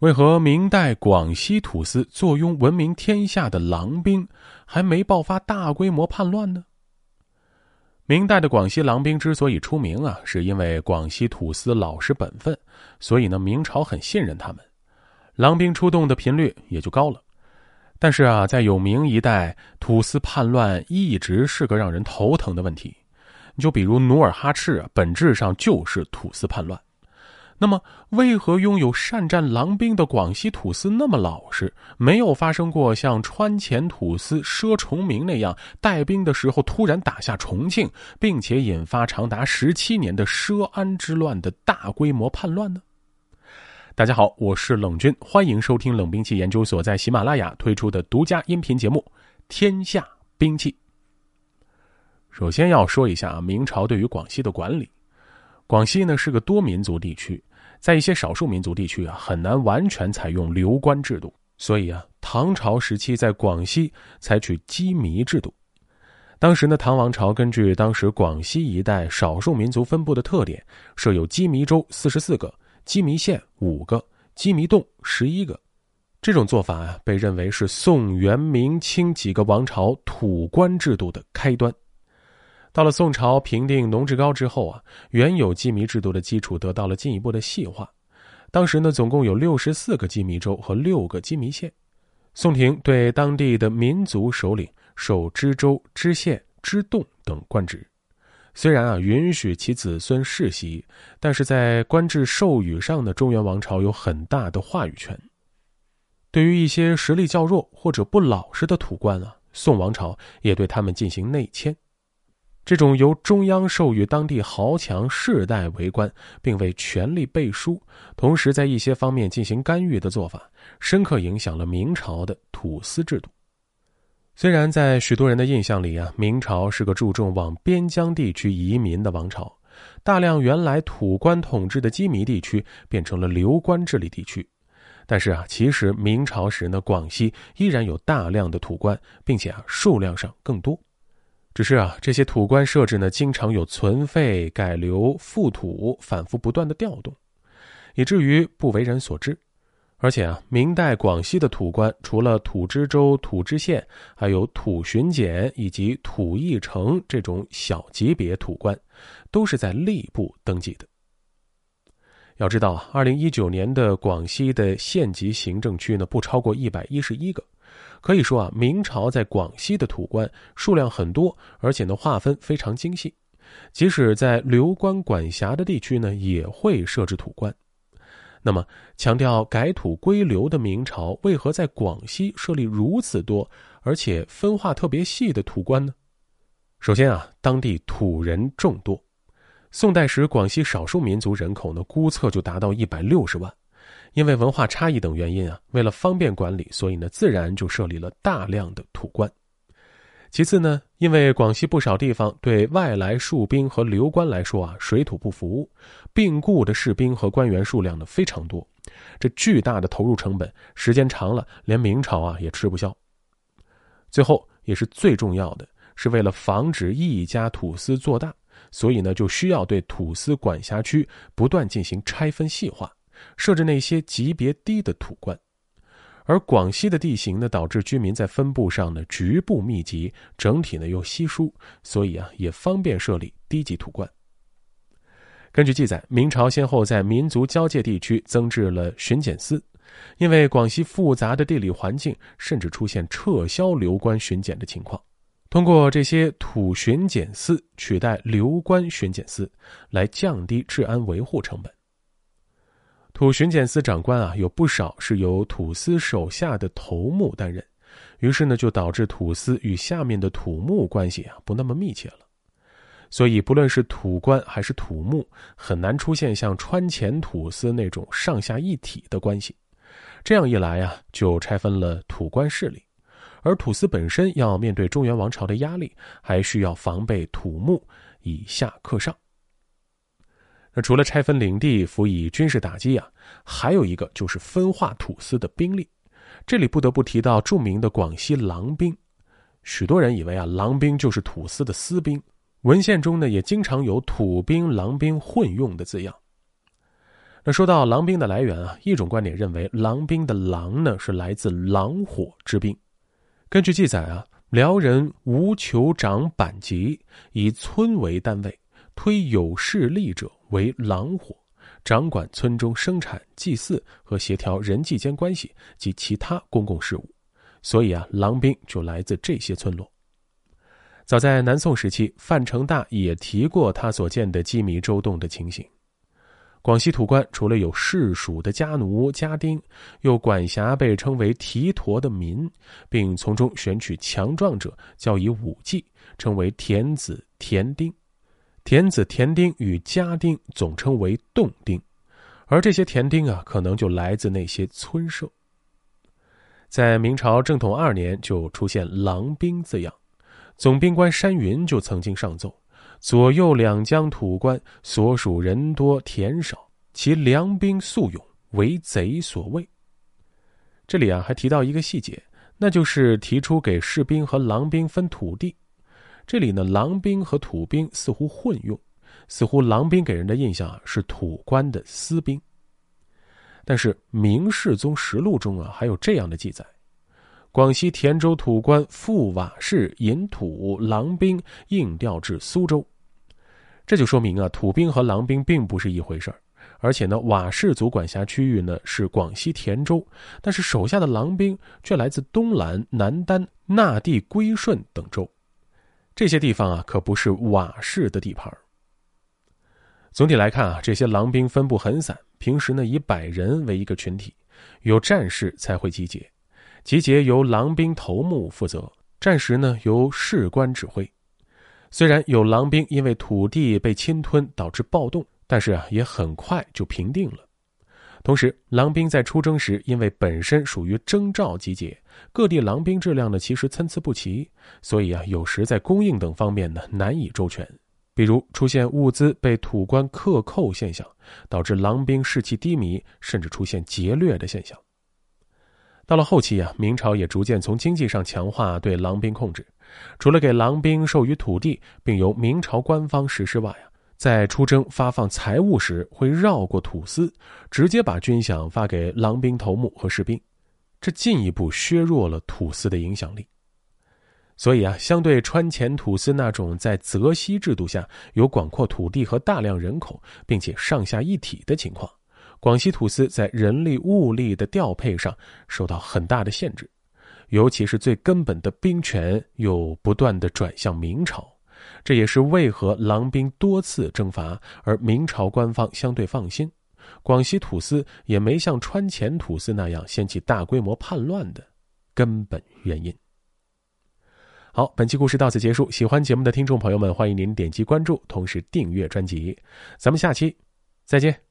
为何明代广西土司坐拥闻名天下的狼兵，还没爆发大规模叛乱呢？明代的广西狼兵之所以出名啊，是因为广西土司老实本分，所以呢，明朝很信任他们，狼兵出动的频率也就高了。但是啊，在有明一代，土司叛乱一直是个让人头疼的问题。就比如努尔哈赤，本质上就是土司叛乱。那么，为何拥有善战狼兵的广西土司那么老实，没有发生过像川黔土司佘崇明那样带兵的时候突然打下重庆，并且引发长达十七年的佘安之乱的大规模叛乱呢？大家好，我是冷军，欢迎收听冷兵器研究所在喜马拉雅推出的独家音频节目《天下兵器》。首先要说一下明朝对于广西的管理。广西呢是个多民族地区，在一些少数民族地区啊，很难完全采用流官制度，所以啊，唐朝时期在广西采取羁縻制度。当时呢，唐王朝根据当时广西一带少数民族分布的特点，设有羁縻州四十四个，羁縻县五个，羁縻洞十一个。这种做法啊，被认为是宋、元、明、清几个王朝土官制度的开端。到了宋朝平定农志高之后啊，原有羁縻制度的基础得到了进一步的细化。当时呢，总共有六十四个羁縻州和六个羁縻县。宋廷对当地的民族首领授知州、知县、知洞等官职。虽然啊允许其子孙世袭，但是在官制授予上的中原王朝有很大的话语权。对于一些实力较弱或者不老实的土官啊，宋王朝也对他们进行内迁。这种由中央授予当地豪强世代为官，并为权力背书，同时在一些方面进行干预的做法，深刻影响了明朝的土司制度。虽然在许多人的印象里啊，明朝是个注重往边疆地区移民的王朝，大量原来土官统治的羁縻地区变成了流官治理地区，但是啊，其实明朝时呢，广西依然有大量的土官，并且啊，数量上更多。只是啊，这些土官设置呢，经常有存废、改流、复土反复不断的调动，以至于不为人所知。而且啊，明代广西的土官，除了土知州、土知县，还有土巡检以及土议城这种小级别土官，都是在吏部登记的。要知道啊，二零一九年的广西的县级行政区呢，不超过一百一十一个。可以说啊，明朝在广西的土官数量很多，而且呢划分非常精细。即使在流官管辖的地区呢，也会设置土官。那么，强调改土归流的明朝，为何在广西设立如此多，而且分化特别细的土官呢？首先啊，当地土人众多。宋代时，广西少数民族人口呢，估测就达到一百六十万。因为文化差异等原因啊，为了方便管理，所以呢，自然就设立了大量的土官。其次呢，因为广西不少地方对外来戍兵和流官来说啊，水土不服，病故的士兵和官员数量呢非常多，这巨大的投入成本，时间长了，连明朝啊也吃不消。最后也是最重要的，是为了防止一家土司做大，所以呢，就需要对土司管辖区不断进行拆分细化。设置那些级别低的土官，而广西的地形呢，导致居民在分布上呢局部密集，整体呢又稀疏，所以啊也方便设立低级土官。根据记载，明朝先后在民族交界地区增置了巡检司，因为广西复杂的地理环境，甚至出现撤销流官巡检的情况。通过这些土巡检司取代流官巡检司，来降低治安维护成本。土巡检司长官啊，有不少是由土司手下的头目担任，于是呢，就导致土司与下面的土木关系啊不那么密切了。所以，不论是土官还是土木，很难出现像川黔土司那种上下一体的关系。这样一来啊，就拆分了土官势力，而土司本身要面对中原王朝的压力，还需要防备土木以下克上。那除了拆分领地、辅以军事打击啊，还有一个就是分化土司的兵力。这里不得不提到著名的广西狼兵。许多人以为啊，狼兵就是土司的私兵，文献中呢也经常有土兵、狼兵混用的字样。那说到狼兵的来源啊，一种观点认为狼兵的狼呢是来自狼火之兵。根据记载啊，辽人吴酋长板籍以村为单位，推有势力者为狼火，掌管村中生产、祭祀和协调人际间关系及其他公共事务。所以啊，狼兵就来自这些村落。早在南宋时期，范成大也提过他所见的鸡鸣周动的情形。广西土官除了有世属的家奴、家丁，又管辖被称为提陀的民，并从中选取强壮者，教以武技，称为田子、田丁。田子、田丁与家丁总称为洞丁，而这些田丁啊，可能就来自那些村社。在明朝正统二年，就出现“狼兵”字样。总兵官山云就曾经上奏：“左右两江土官所属人多田少，其良兵素勇，为贼所畏。”这里啊还提到一个细节，那就是提出给士兵和狼兵分土地。这里呢，狼兵和土兵似乎混用，似乎狼兵给人的印象啊是土官的私兵。但是《明世宗实录》中啊还有这样的记载。广西田州土官傅瓦氏引土狼兵应调至苏州，这就说明啊，土兵和狼兵并不是一回事儿。而且呢，瓦氏族管辖区域呢是广西田州，但是手下的狼兵却来自东兰、南丹、那地、归顺等州，这些地方啊可不是瓦氏的地盘。总体来看啊，这些狼兵分布很散，平时呢以百人为一个群体，有战事才会集结。集结由狼兵头目负责，战时呢由士官指挥。虽然有狼兵因为土地被侵吞导致暴动，但是啊也很快就平定了。同时，狼兵在出征时因为本身属于征召集结，各地狼兵质量呢其实参差不齐，所以啊有时在供应等方面呢难以周全。比如出现物资被土官克扣现象，导致狼兵士气低迷，甚至出现劫掠的现象。到了后期啊，明朝也逐渐从经济上强化对狼兵控制，除了给狼兵授予土地，并由明朝官方实施外啊，在出征发放财物时会绕过土司，直接把军饷发给狼兵头目和士兵，这进一步削弱了土司的影响力。所以啊，相对川黔土司那种在泽西制度下有广阔土地和大量人口，并且上下一体的情况。广西土司在人力物力的调配上受到很大的限制，尤其是最根本的兵权又不断的转向明朝，这也是为何狼兵多次征伐而明朝官方相对放心，广西土司也没像川黔土司那样掀起大规模叛乱的根本原因。好，本期故事到此结束。喜欢节目的听众朋友们，欢迎您点击关注，同时订阅专辑。咱们下期再见。